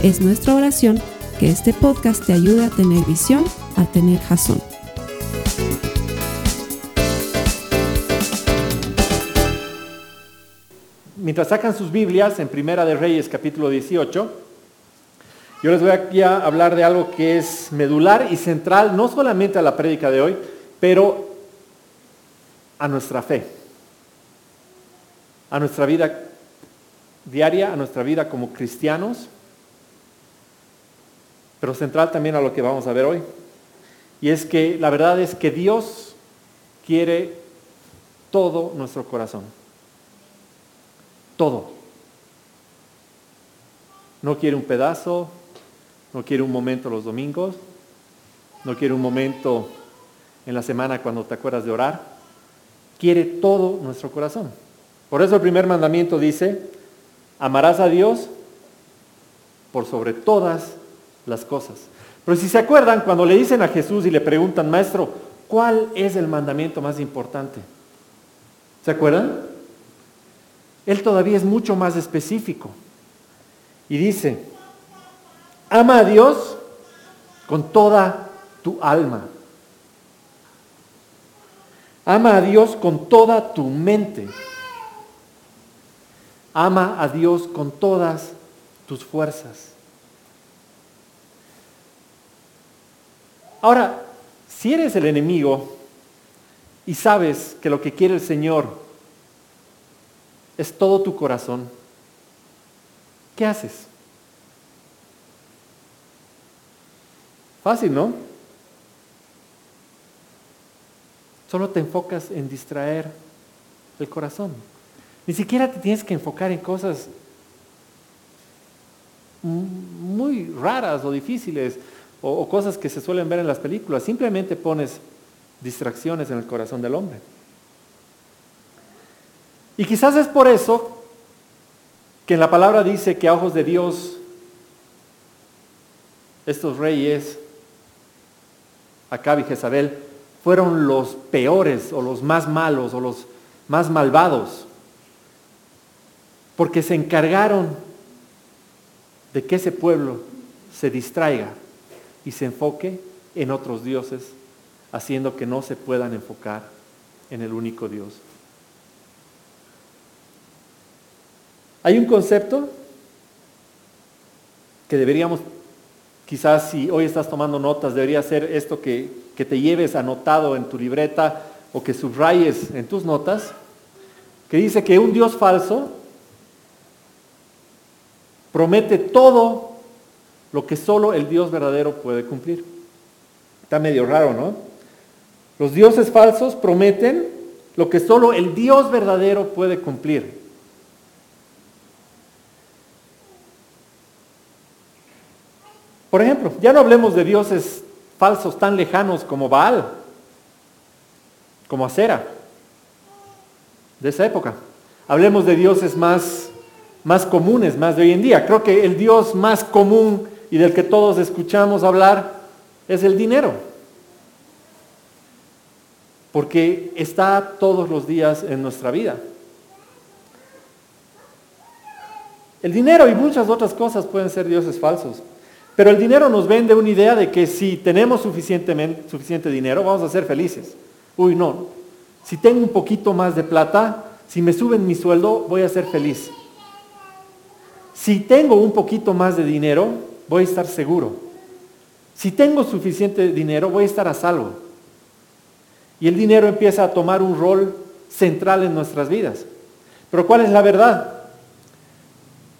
Es nuestra oración que este podcast te ayude a tener visión, a tener jazón. Mientras sacan sus Biblias en Primera de Reyes capítulo 18, yo les voy aquí a hablar de algo que es medular y central, no solamente a la prédica de hoy, pero a nuestra fe, a nuestra vida diaria, a nuestra vida como cristianos, pero central también a lo que vamos a ver hoy. Y es que la verdad es que Dios quiere todo nuestro corazón. Todo. No quiere un pedazo, no quiere un momento los domingos, no quiere un momento en la semana cuando te acuerdas de orar. Quiere todo nuestro corazón. Por eso el primer mandamiento dice, amarás a Dios por sobre todas las cosas. Pero si se acuerdan, cuando le dicen a Jesús y le preguntan, maestro, ¿cuál es el mandamiento más importante? ¿Se acuerdan? Él todavía es mucho más específico. Y dice, ama a Dios con toda tu alma. Ama a Dios con toda tu mente. Ama a Dios con todas tus fuerzas. Ahora, si eres el enemigo y sabes que lo que quiere el Señor es todo tu corazón, ¿qué haces? Fácil, ¿no? Solo te enfocas en distraer el corazón. Ni siquiera te tienes que enfocar en cosas muy raras o difíciles o, cosas que se suelen ver en las películas. Simplemente pones distracciones en el corazón del hombre. Y quizás es por eso que en la palabra dice que a ojos de Dios estos reyes, Acab y Jezabel, fueron los peores o los más malos o los más malvados, porque se encargaron de que ese pueblo se distraiga y se enfoque en otros dioses, haciendo que no se puedan enfocar en el único Dios. Hay un concepto que deberíamos, quizás si hoy estás tomando notas, debería ser esto que, que te lleves anotado en tu libreta o que subrayes en tus notas, que dice que un Dios falso promete todo lo que solo el Dios verdadero puede cumplir. Está medio raro, ¿no? Los dioses falsos prometen lo que solo el Dios verdadero puede cumplir. Por ejemplo, ya no hablemos de dioses falsos tan lejanos como Baal, como Acera, de esa época. Hablemos de dioses más, más comunes, más de hoy en día. Creo que el dios más común y del que todos escuchamos hablar es el dinero. Porque está todos los días en nuestra vida. El dinero y muchas otras cosas pueden ser dioses falsos. Pero el dinero nos vende una idea de que si tenemos suficiente dinero vamos a ser felices. Uy, no. Si tengo un poquito más de plata, si me suben mi sueldo, voy a ser feliz. Si tengo un poquito más de dinero, voy a estar seguro. Si tengo suficiente dinero, voy a estar a salvo. Y el dinero empieza a tomar un rol central en nuestras vidas. Pero ¿cuál es la verdad?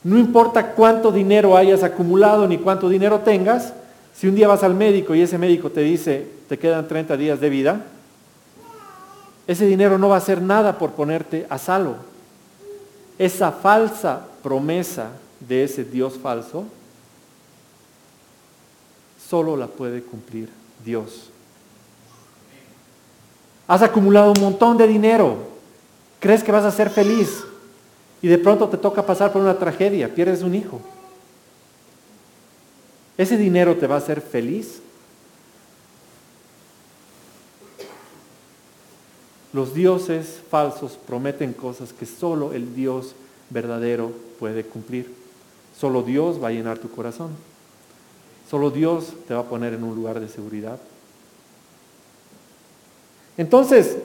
No importa cuánto dinero hayas acumulado ni cuánto dinero tengas, si un día vas al médico y ese médico te dice, te quedan 30 días de vida, ese dinero no va a hacer nada por ponerte a salvo. Esa falsa promesa de ese Dios falso solo la puede cumplir Dios. Has acumulado un montón de dinero, crees que vas a ser feliz y de pronto te toca pasar por una tragedia, pierdes un hijo. ¿Ese dinero te va a hacer feliz? Los dioses falsos prometen cosas que solo el Dios verdadero puede cumplir. Solo Dios va a llenar tu corazón. Solo Dios te va a poner en un lugar de seguridad. Entonces,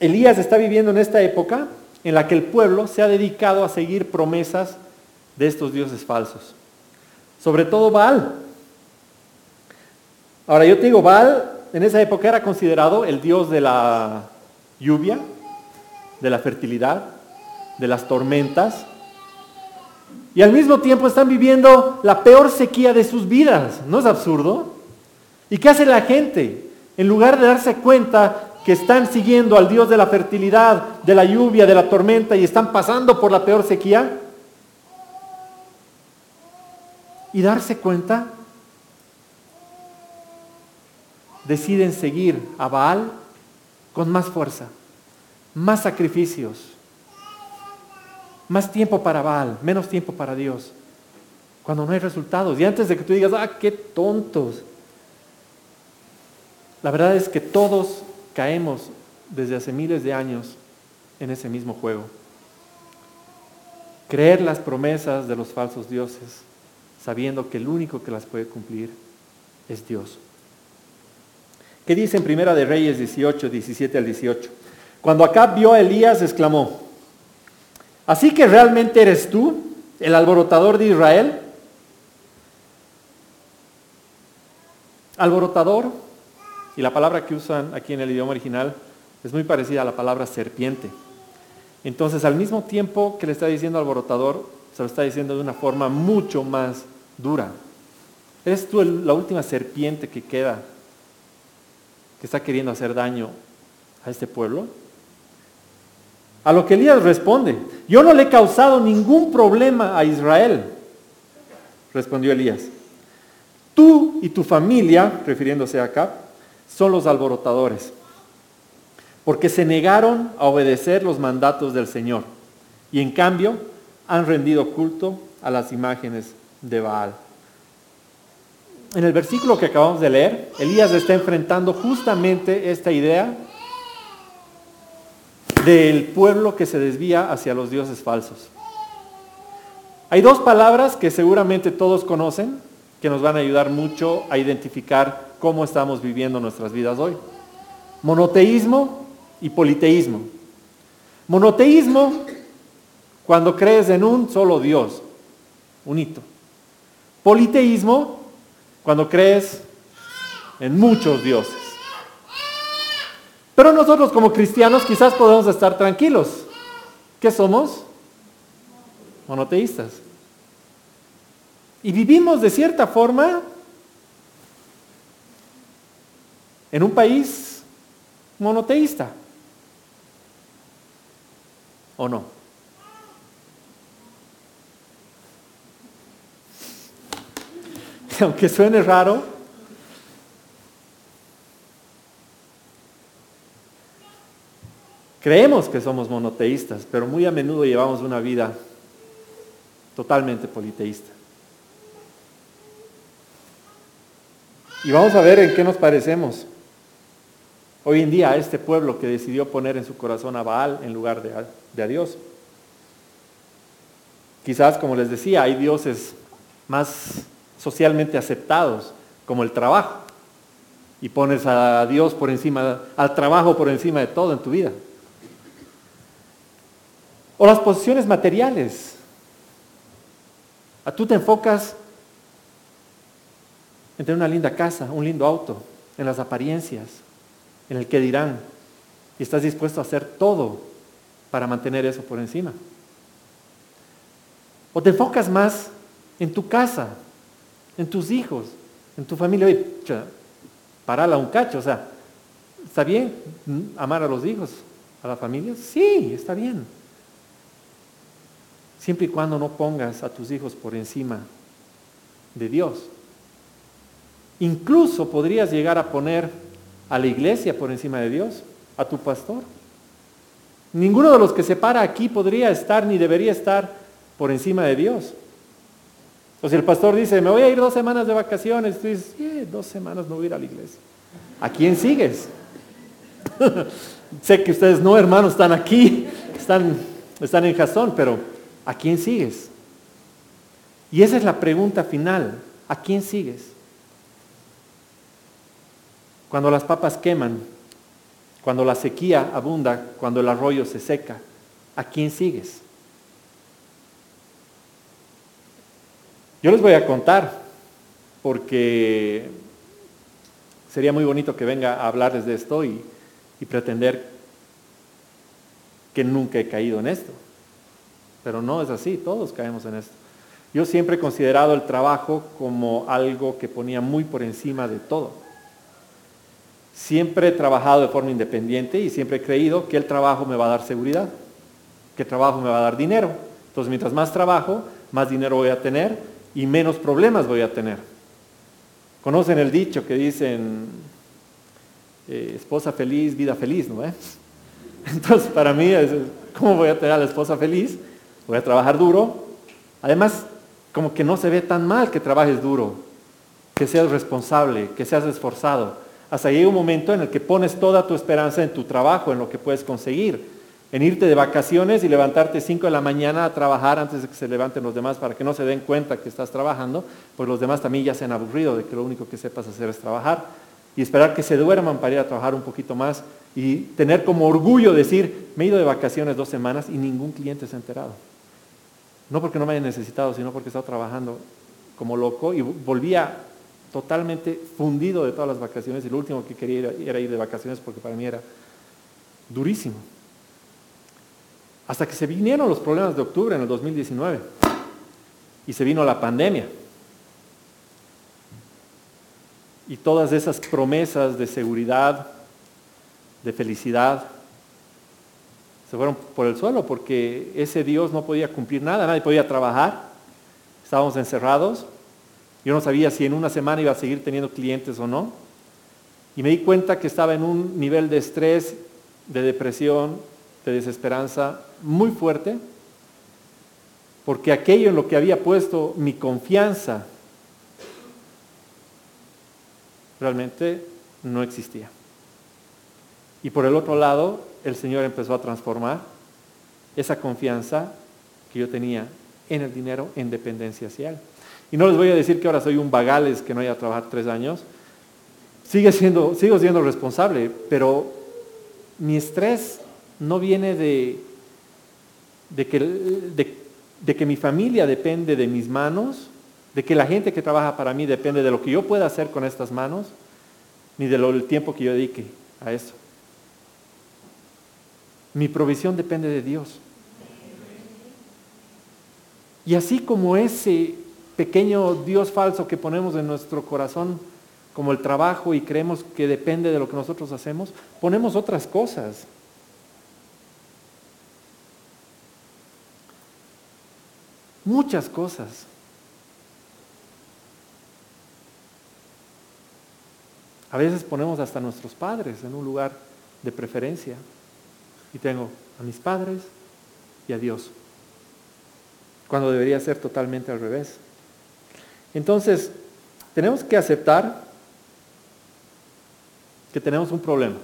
Elías está viviendo en esta época en la que el pueblo se ha dedicado a seguir promesas de estos dioses falsos. Sobre todo Baal. Ahora yo te digo, Baal en esa época era considerado el dios de la lluvia, de la fertilidad, de las tormentas. Y al mismo tiempo están viviendo la peor sequía de sus vidas. ¿No es absurdo? ¿Y qué hace la gente? En lugar de darse cuenta que están siguiendo al Dios de la fertilidad, de la lluvia, de la tormenta y están pasando por la peor sequía, y darse cuenta deciden seguir a Baal con más fuerza, más sacrificios, más tiempo para Baal, menos tiempo para Dios, cuando no hay resultados. Y antes de que tú digas, ah, qué tontos, la verdad es que todos caemos desde hace miles de años en ese mismo juego. Creer las promesas de los falsos dioses, sabiendo que el único que las puede cumplir es Dios. ¿Qué dice en Primera de Reyes 18, 17 al 18? Cuando Acab vio a Elías, exclamó, ¿así que realmente eres tú, el alborotador de Israel? Alborotador, y la palabra que usan aquí en el idioma original es muy parecida a la palabra serpiente. Entonces, al mismo tiempo que le está diciendo alborotador, se lo está diciendo de una forma mucho más dura. Eres tú la última serpiente que queda que está queriendo hacer daño a este pueblo? A lo que Elías responde, yo no le he causado ningún problema a Israel, respondió Elías. Tú y tu familia, refiriéndose a Acab, son los alborotadores, porque se negaron a obedecer los mandatos del Señor y en cambio han rendido culto a las imágenes de Baal en el versículo que acabamos de leer, Elías está enfrentando justamente esta idea del pueblo que se desvía hacia los dioses falsos. Hay dos palabras que seguramente todos conocen que nos van a ayudar mucho a identificar cómo estamos viviendo nuestras vidas hoy. Monoteísmo y politeísmo. Monoteísmo cuando crees en un solo Dios, un hito. Politeísmo cuando crees en muchos dioses. Pero nosotros como cristianos quizás podemos estar tranquilos. ¿Qué somos? Monoteístas. Y vivimos de cierta forma en un país monoteísta. ¿O no? aunque suene raro, creemos que somos monoteístas, pero muy a menudo llevamos una vida totalmente politeísta. Y vamos a ver en qué nos parecemos hoy en día a este pueblo que decidió poner en su corazón a Baal en lugar de a, de a Dios. Quizás, como les decía, hay dioses más socialmente aceptados, como el trabajo. Y pones a Dios por encima, al trabajo por encima de todo en tu vida. O las posiciones materiales. Tú te enfocas en tener una linda casa, un lindo auto, en las apariencias, en el que dirán. Y estás dispuesto a hacer todo para mantener eso por encima. O te enfocas más en tu casa, en tus hijos, en tu familia. Oye, parala un cacho, o sea, ¿está bien amar a los hijos, a la familia? Sí, está bien. Siempre y cuando no pongas a tus hijos por encima de Dios. Incluso podrías llegar a poner a la iglesia por encima de Dios, a tu pastor. Ninguno de los que se para aquí podría estar ni debería estar por encima de Dios. O si el pastor dice, me voy a ir dos semanas de vacaciones, tú dices, dos semanas no voy a ir a la iglesia. ¿A quién sigues? sé que ustedes no, hermanos, están aquí, están, están en Jasón, pero ¿a quién sigues? Y esa es la pregunta final. ¿A quién sigues? Cuando las papas queman, cuando la sequía abunda, cuando el arroyo se seca, ¿a quién sigues? Yo les voy a contar, porque sería muy bonito que venga a hablarles de esto y, y pretender que nunca he caído en esto. Pero no es así, todos caemos en esto. Yo siempre he considerado el trabajo como algo que ponía muy por encima de todo. Siempre he trabajado de forma independiente y siempre he creído que el trabajo me va a dar seguridad, que el trabajo me va a dar dinero. Entonces, mientras más trabajo, más dinero voy a tener y menos problemas voy a tener. Conocen el dicho que dicen, eh, esposa feliz, vida feliz, ¿no? Entonces, para mí, ¿cómo voy a tener a la esposa feliz? Voy a trabajar duro. Además, como que no se ve tan mal que trabajes duro, que seas responsable, que seas esforzado hasta llega un momento en el que pones toda tu esperanza en tu trabajo, en lo que puedes conseguir, en irte de vacaciones y levantarte 5 de la mañana a trabajar antes de que se levanten los demás para que no se den cuenta que estás trabajando, pues los demás también ya se han aburrido de que lo único que sepas hacer es trabajar y esperar que se duerman para ir a trabajar un poquito más y tener como orgullo decir, me he ido de vacaciones dos semanas y ningún cliente se ha enterado. No porque no me haya necesitado, sino porque he estado trabajando como loco y volvía totalmente fundido de todas las vacaciones y lo último que quería era ir de vacaciones porque para mí era durísimo. Hasta que se vinieron los problemas de octubre en el 2019 y se vino la pandemia. Y todas esas promesas de seguridad, de felicidad, se fueron por el suelo porque ese Dios no podía cumplir nada, nadie podía trabajar, estábamos encerrados, yo no sabía si en una semana iba a seguir teniendo clientes o no. Y me di cuenta que estaba en un nivel de estrés, de depresión, de desesperanza muy fuerte, porque aquello en lo que había puesto mi confianza realmente no existía. Y por el otro lado, el Señor empezó a transformar esa confianza que yo tenía en el dinero en dependencia hacia Él. Y no les voy a decir que ahora soy un vagales que no haya trabajado tres años. Sigue siendo, sigo siendo responsable, pero mi estrés no viene de, que mi familia depende de mis manos, de que la gente que trabaja para mí depende de lo que yo pueda hacer con estas manos, ni del tiempo que yo dedique a eso. Mi provisión depende de Dios. Y así como ese pequeño Dios falso que ponemos en nuestro corazón como el trabajo y creemos que depende de lo que nosotros hacemos, ponemos otras cosas. Muchas cosas. A veces ponemos hasta nuestros padres en un lugar de preferencia. Y tengo a mis padres y a Dios. Cuando debería ser totalmente al revés. Entonces, tenemos que aceptar que tenemos un problema.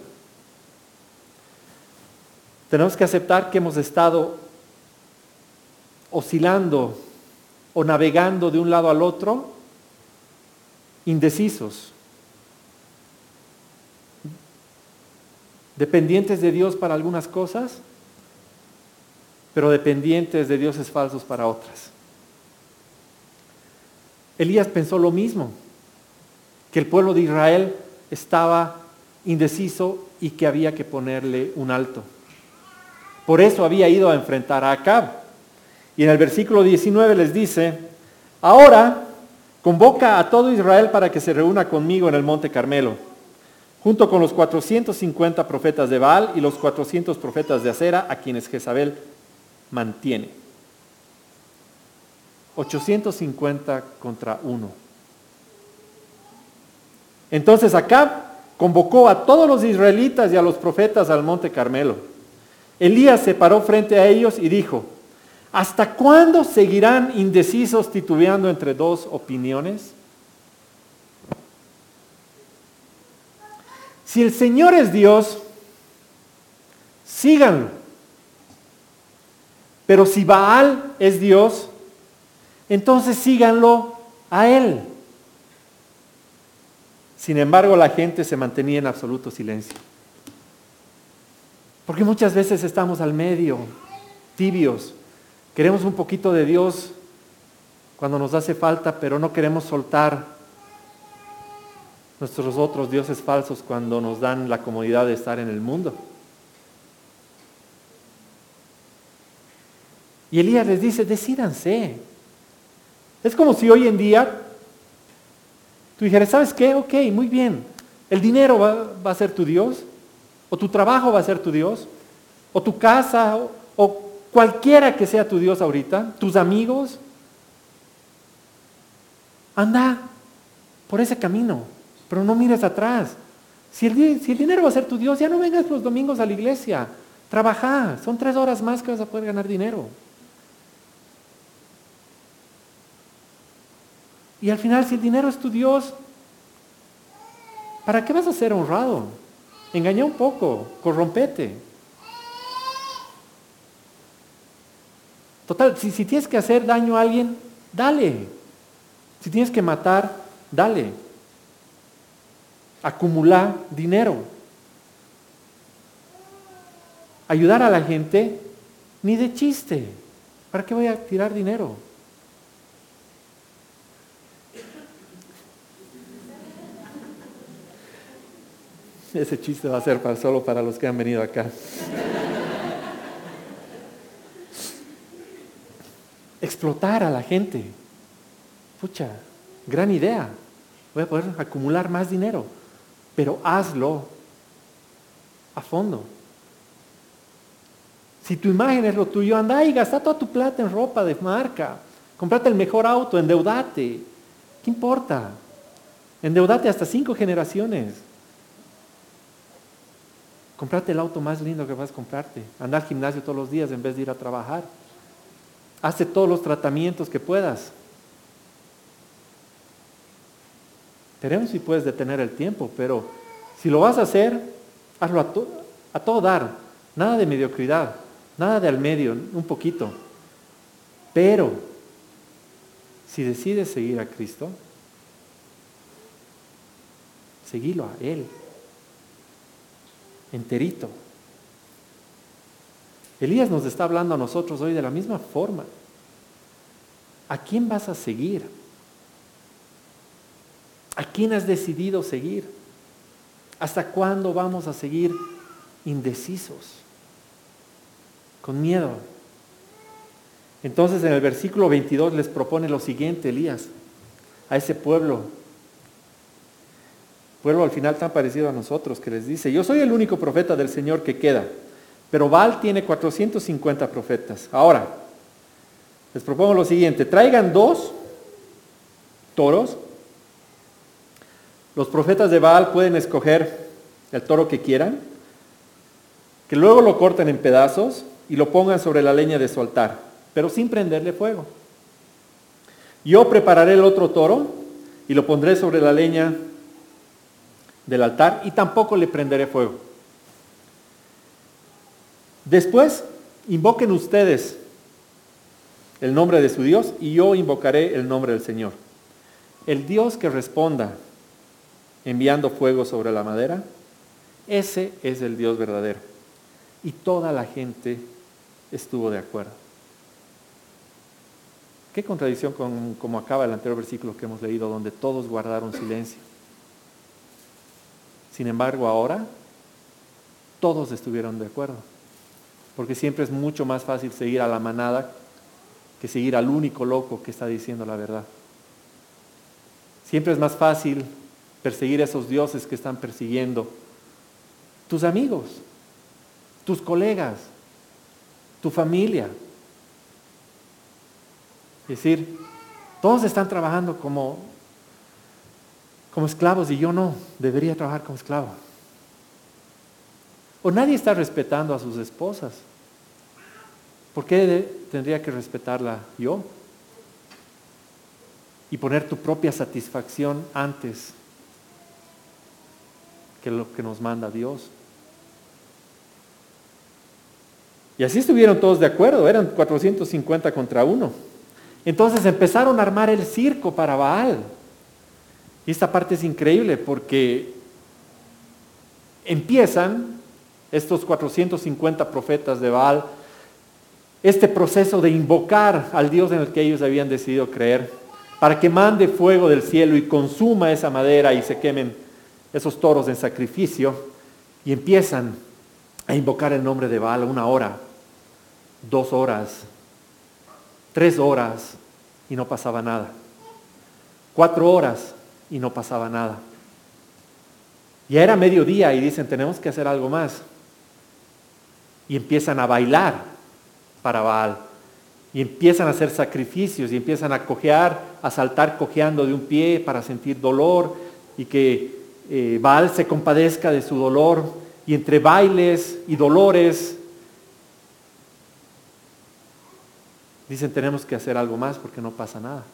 Tenemos que aceptar que hemos estado oscilando o navegando de un lado al otro, indecisos, dependientes de Dios para algunas cosas, pero dependientes de dioses falsos para otras. Elías pensó lo mismo, que el pueblo de Israel estaba indeciso y que había que ponerle un alto. Por eso había ido a enfrentar a Acab. Y en el versículo 19 les dice, ahora convoca a todo Israel para que se reúna conmigo en el monte Carmelo, junto con los 450 profetas de Baal y los 400 profetas de Acera, a quienes Jezabel mantiene. 850 contra 1. Entonces Acab convocó a todos los israelitas y a los profetas al monte Carmelo. Elías se paró frente a ellos y dijo, ¿hasta cuándo seguirán indecisos titubeando entre dos opiniones? Si el Señor es Dios, síganlo. Pero si Baal es Dios, entonces síganlo a Él. Sin embargo, la gente se mantenía en absoluto silencio. Porque muchas veces estamos al medio, tibios. Queremos un poquito de Dios cuando nos hace falta, pero no queremos soltar nuestros otros dioses falsos cuando nos dan la comodidad de estar en el mundo. Y Elías les dice, decídanse. Es como si hoy en día tú dijeras, ¿sabes qué? Ok, muy bien. El dinero va, a ser tu Dios, o tu trabajo va a ser tu Dios, o tu casa, o cualquiera que sea tu Dios ahorita, tus amigos. Anda por ese camino pero no mires atrás. Si el, dinero va a ser tu Dios, ya no vengas los domingos a la iglesia. Trabaja, son tres horas más que vas a poder ganar dinero. Y al final, si el dinero es tu Dios, ¿para qué vas a ser honrado? Engaña un poco, corrompete. Total, si tienes que hacer daño a alguien, dale. Si tienes que matar, dale acumular dinero. Ayudar a la gente, ni de chiste. ¿Para qué voy a tirar dinero? Ese chiste va a ser para, solo para los que han venido acá. Explotar a la gente. Pucha, gran idea. Voy a poder acumular más dinero pero hazlo a fondo. Si tu imagen es lo tuyo, anda y gasta toda tu plata en ropa de marca. Comprate el mejor auto, endeudate. ¿Qué importa? Endeudate hasta cinco generaciones. Comprate el auto más lindo que vas a comprarte. Anda al gimnasio todos los días en vez de ir a trabajar. Hace todos los tratamientos que puedas. Veremos si puedes detener el tiempo, pero si lo vas a hacer, hazlo a, a todo dar. Nada de mediocridad, nada de al medio, un poquito. Pero si decides seguir a Cristo, seguilo a Él, enterito. Elías nos está hablando a nosotros hoy de la misma forma. ¿A quién vas a seguir? ¿A quién has decidido seguir? ¿Hasta cuándo vamos a seguir indecisos? Con miedo. Entonces en el versículo 22 les propone lo siguiente, Elías, a ese pueblo. Pueblo al final tan parecido a nosotros que les dice, yo soy el único profeta del Señor que queda, pero Baal tiene 450 profetas. Ahora, les propongo lo siguiente, traigan dos toros los profetas de Baal pueden escoger el toro que quieran, que luego lo corten en pedazos y lo pongan sobre la leña de su altar, pero sin prenderle fuego. Yo prepararé el otro toro y lo pondré sobre la leña del altar y tampoco le prenderé fuego. Después, invoquen ustedes el nombre de su Dios y yo invocaré el nombre del Señor. El Dios que responda enviando fuego sobre la madera, ese es el Dios verdadero. Y toda la gente estuvo de acuerdo. Qué contradicción con como acaba el anterior versículo que hemos leído, donde todos guardaron silencio. Sin embargo, ahora todos estuvieron de acuerdo. Porque siempre es mucho más fácil seguir a la manada que seguir al único loco que está diciendo la verdad. Siempre es más fácil perseguir a esos dioses que están persiguiendo tus amigos, tus colegas, tu familia. Es decir, todos están trabajando como como esclavos y yo no, debería trabajar como esclavo. O nadie está respetando a sus esposas. ¿Por qué tendría que respetarla yo? Y poner tu propia satisfacción antes que lo que nos manda Dios. Y así estuvieron todos de acuerdo, eran 450 contra uno. Entonces empezaron a armar el circo para Baal. Y esta parte es increíble porque empiezan estos 450 profetas de Baal este proceso de invocar al Dios en el que ellos habían decidido creer, para que mande fuego del cielo y consuma esa madera y se quemen esos toros en sacrificio, y empiezan a invocar el nombre de Baal una hora, dos horas, tres horas, y no pasaba nada. Cuatro horas y no pasaba nada. Ya era mediodía y dicen, tenemos que hacer algo más. Y empiezan a bailar para Baal. Y empiezan a hacer sacrificios y empiezan a cojear, a saltar cojeando de un pie para sentir dolor y que eh, Baal se compadezca de su dolor. Y entre bailes y dolores, dicen tenemos que hacer algo más porque no pasa nada.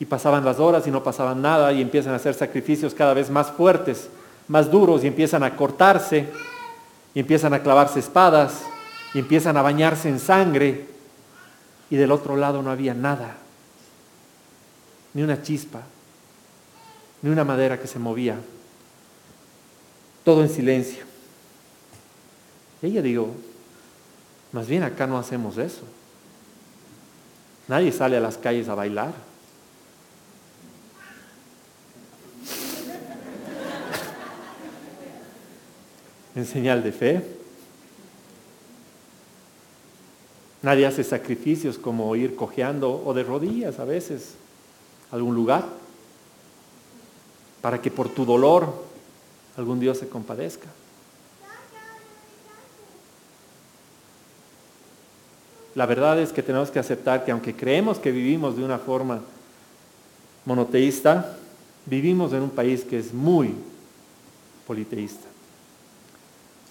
Y pasaban las horas y no pasaban nada y empiezan a hacer sacrificios cada vez más fuertes, más duros y empiezan a cortarse y empiezan a clavarse espadas y empiezan a bañarse en sangre y del otro lado no había nada, ni una chispa, ni una madera que se movía, todo en silencio. Ella digo, más bien acá no hacemos eso. Nadie sale a las calles a bailar. en señal de fe. Nadie hace sacrificios como ir cojeando o de rodillas a veces a algún lugar para que por tu dolor algún Dios se compadezca. La verdad es que tenemos que aceptar que aunque creemos que vivimos de una forma monoteísta, vivimos en un país que es muy politeísta.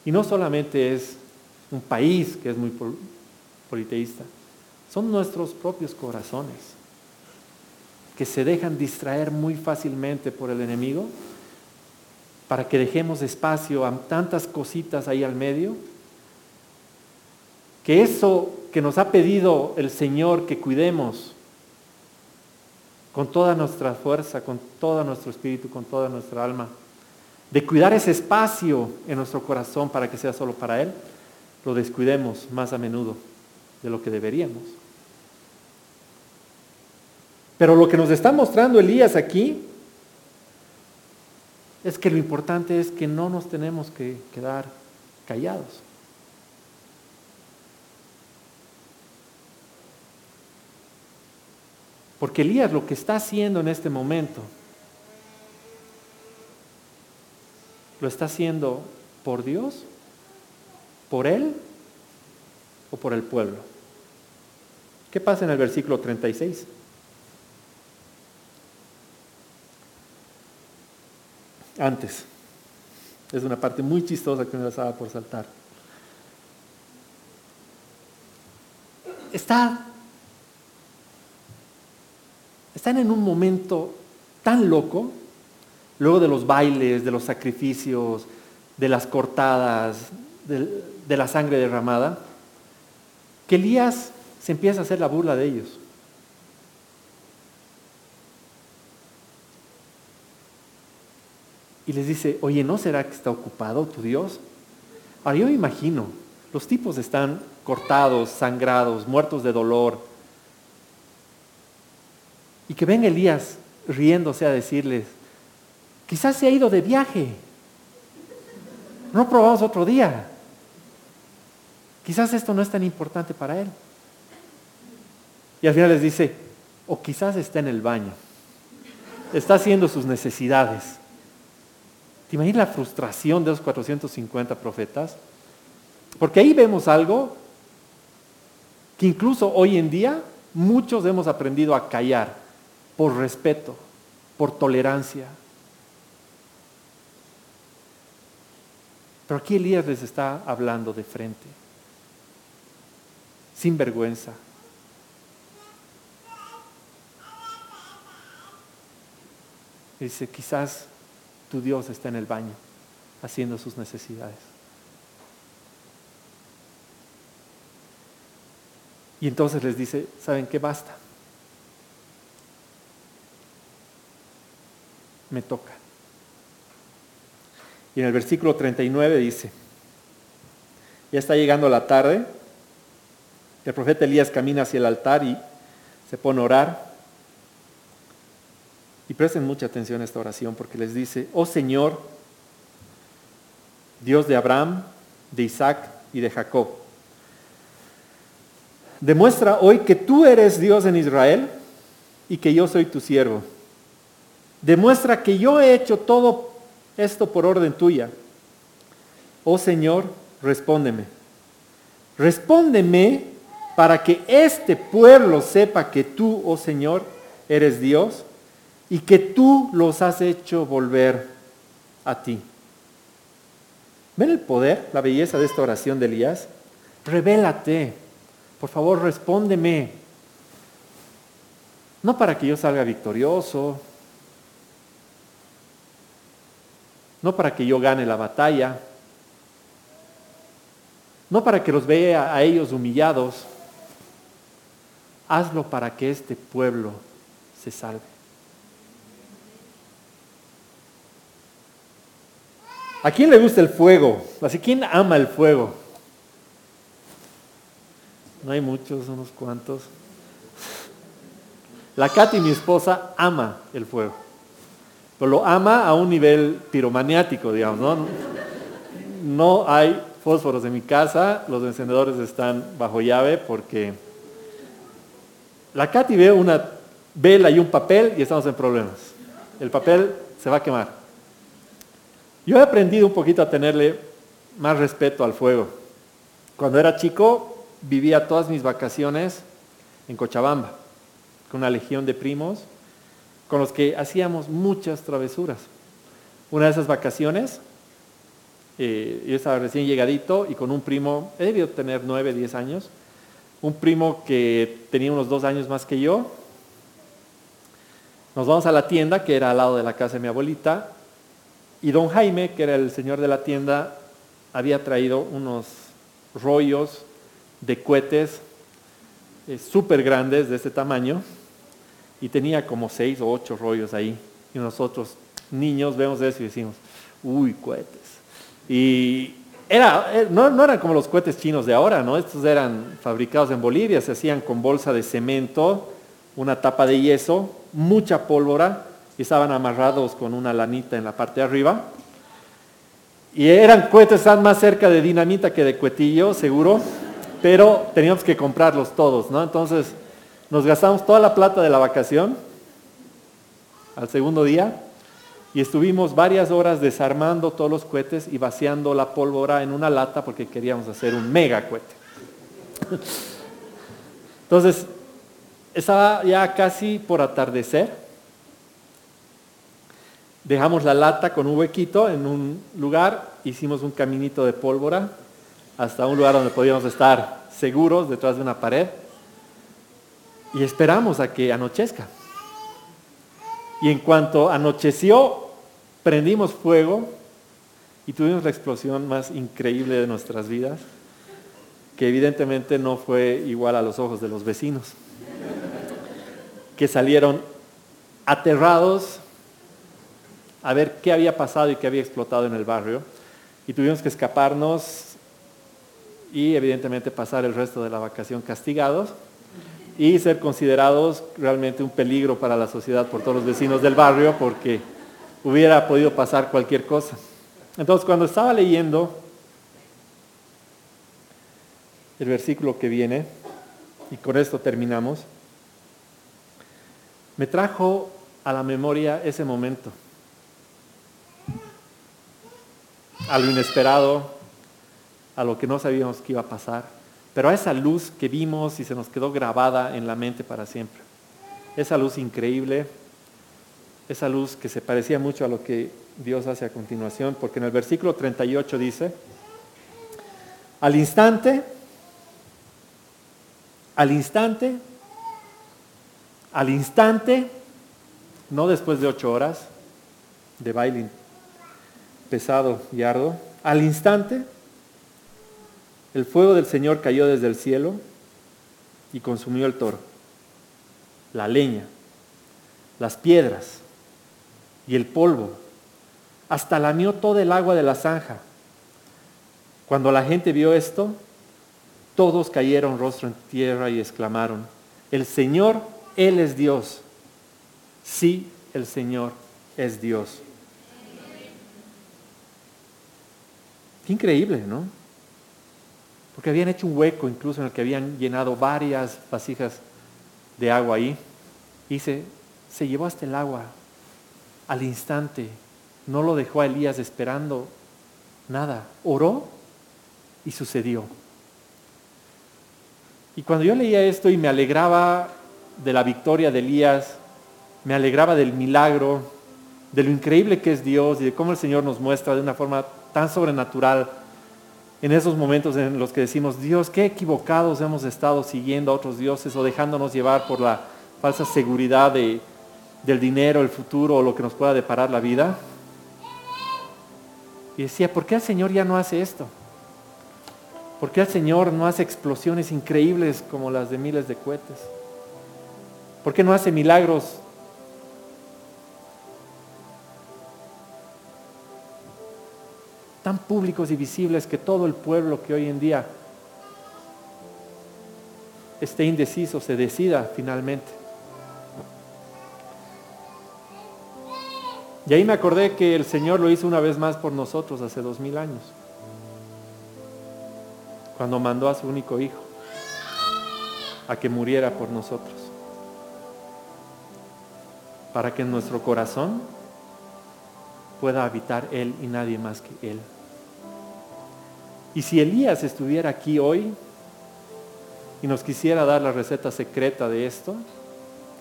Y no solamente es un país que es muy politeísta, son nuestros propios corazones que se dejan distraer muy fácilmente por el enemigo para que dejemos espacio a tantas cositas ahí al medio, que eso que nos ha pedido el Señor que cuidemos con toda nuestra fuerza, con todo nuestro espíritu, con toda nuestra alma, de cuidar ese espacio en nuestro corazón para que sea solo para Él, lo descuidemos más a menudo de lo que deberíamos. Pero lo que nos está mostrando Elías aquí es que lo importante es que no nos tenemos que quedar callados. Porque Elías lo que está haciendo en este momento, lo está haciendo por Dios, por Él o por el pueblo. ¿Qué pasa en el versículo 36? Antes. Es una parte muy chistosa que me estaba por saltar. Está, están en un momento tan loco, luego de los bailes, de los sacrificios, de las cortadas, de, de la sangre derramada, que Elías se empieza a hacer la burla de ellos. Y les dice, oye, ¿no será que está ocupado tu Dios? Ahora yo me imagino, los tipos están cortados, sangrados, muertos de dolor. Y que ven Elías riéndose a decirles, quizás se ha ido de viaje. No probamos otro día. Quizás esto no es tan importante para él. Y al final les dice, o quizás está en el baño, está haciendo sus necesidades. ¿Te imaginas la frustración de los 450 profetas? Porque ahí vemos algo que incluso hoy en día muchos hemos aprendido a callar por respeto, por tolerancia. Pero aquí Elías les está hablando de frente, sin vergüenza. Dice, quizás tu Dios está en el baño haciendo sus necesidades. Y entonces les dice, ¿saben qué? Basta. Me toca. Y en el versículo 39 dice, ya está llegando la tarde, el profeta Elías camina hacia el altar y se pone a orar. Y presten mucha atención a esta oración porque les dice, oh Señor, Dios de Abraham, de Isaac y de Jacob, demuestra hoy que tú eres Dios en Israel y que yo soy tu siervo. Demuestra que yo he hecho todo esto por orden tuya. Oh Señor, respóndeme. Respóndeme para que este pueblo sepa que tú, oh Señor, eres Dios y que tú los has hecho volver a ti. ¿Ven el poder, la belleza de esta oración de Elías? Revélate. Por favor, respóndeme. No para que yo salga victorioso, no para que yo gane la batalla, no para que los vea a ellos humillados, hazlo para que este pueblo se salve. ¿A quién le gusta el fuego? Así, ¿quién ama el fuego? No hay muchos, unos cuantos. La Katy, mi esposa, ama el fuego pero lo ama a un nivel piromaniático, digamos, ¿no? No hay fósforos en mi casa, los encendedores están bajo llave porque la Katy ve una vela y un papel y estamos en problemas. El papel se va a quemar. Yo he aprendido un poquito a tenerle más respeto al fuego. Cuando era chico vivía todas mis vacaciones en Cochabamba, con una legión de primos con los que hacíamos muchas travesuras. Una de esas vacaciones, eh, yo estaba recién llegadito y con un primo, he debido tener nueve, diez años, un primo que tenía unos dos años más que yo. Nos vamos a la tienda, que era al lado de la casa de mi abuelita, y don Jaime, que era el señor de la tienda, había traído unos rollos de cohetes eh, súper grandes de este tamaño, y tenía como seis o ocho rollos ahí. Y nosotros, niños, vemos eso y decimos, uy, cohetes. Y era, eh, no, no, eran como los cohetes chinos de ahora, ¿no? Estos eran fabricados en Bolivia, se hacían con bolsa de cemento, una tapa de yeso, mucha pólvora, y estaban amarrados con una lanita en la parte de arriba. Y eran cohetes, están más cerca de dinamita que de cuetillo, seguro, pero teníamos que comprarlos todos, ¿no? Entonces, nos gastamos toda la plata de la vacación al segundo día y estuvimos varias horas desarmando todos los cohetes y vaciando la pólvora en una lata porque queríamos hacer un mega cohete. Entonces, estaba ya casi por atardecer. Dejamos la lata con un huequito en un lugar, hicimos un caminito de pólvora hasta un lugar donde podíamos estar seguros detrás de una pared y esperamos a que anochezca. Y en cuanto anocheció, prendimos fuego y tuvimos la explosión más increíble de nuestras vidas, que evidentemente no fue igual a los ojos de los vecinos, que salieron aterrados a ver qué había pasado y qué había explotado en el barrio, y tuvimos que escaparnos y evidentemente pasar el resto de la vacación castigados y ser considerados realmente un peligro para la sociedad por todos los vecinos del barrio porque hubiera podido pasar cualquier cosa. Entonces cuando estaba leyendo el versículo que viene, y con esto terminamos, me trajo a la memoria ese momento, a lo inesperado, a lo que no sabíamos que iba a pasar pero a esa luz que vimos y se nos quedó grabada en la mente para siempre. Esa luz increíble, esa luz que se parecía mucho a lo que Dios hace a continuación, porque en el versículo 38 dice, al instante, al instante, al instante, no después de ocho horas de baile pesado y arduo, al instante, el fuego del Señor cayó desde el cielo y consumió el toro, la leña, las piedras y el polvo, hasta lamió todo el agua de la zanja. Cuando la gente vio esto, todos cayeron rostro en tierra y exclamaron, el Señor, Él es Dios. Sí, el Señor es Dios. Increíble, ¿no? Porque habían hecho un hueco incluso en el que habían llenado varias vasijas de agua ahí. Y se, se llevó hasta el agua al instante. No lo dejó a Elías esperando nada. Oró y sucedió. Y cuando yo leía esto y me alegraba de la victoria de Elías, me alegraba del milagro, de lo increíble que es Dios y de cómo el Señor nos muestra de una forma tan sobrenatural en esos momentos en los que decimos, Dios, qué equivocados hemos estado siguiendo a otros dioses o dejándonos llevar por la falsa seguridad de, del dinero, el futuro o lo que nos pueda deparar la vida. Y decía, ¿por qué el Señor ya no hace esto? ¿Por qué el Señor no hace explosiones increíbles como las de miles de cohetes? ¿Por qué no hace milagros tan públicos y visibles que todo el pueblo que hoy en día esté indeciso se decida finalmente? Y ahí me acordé que el Señor lo hizo una vez más por nosotros hace dos mil años, cuando mandó a su único hijo a que muriera por nosotros, para que en nuestro corazón pueda habitar Él y nadie más que Él. Y si Elías estuviera aquí hoy y nos quisiera dar la receta secreta de esto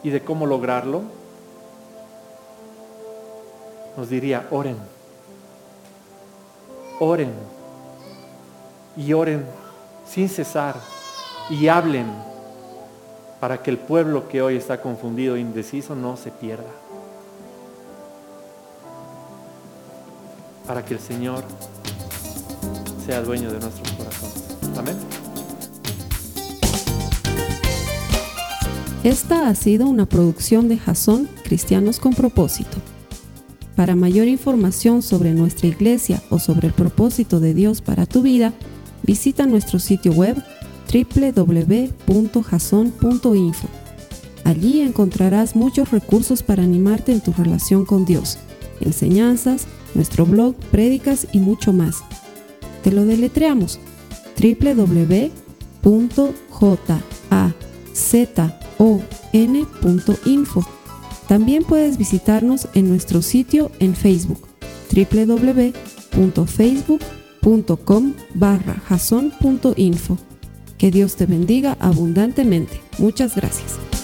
y de cómo lograrlo, nos diría, oren, oren y oren sin cesar y hablen para que el pueblo que hoy está confundido e indeciso no se pierda. Para que el Señor sea dueño de nuestros corazones. Amén. Esta ha sido una producción de Jason Cristianos con propósito. Para mayor información sobre nuestra iglesia o sobre el propósito de Dios para tu vida, visita nuestro sitio web www.jason.info. Allí encontrarás muchos recursos para animarte en tu relación con Dios, enseñanzas, nuestro blog, prédicas y mucho más. Te lo deletreamos www.jazon.info también puedes visitarnos en nuestro sitio en Facebook www.facebook.com barra Que Dios te bendiga abundantemente. Muchas gracias.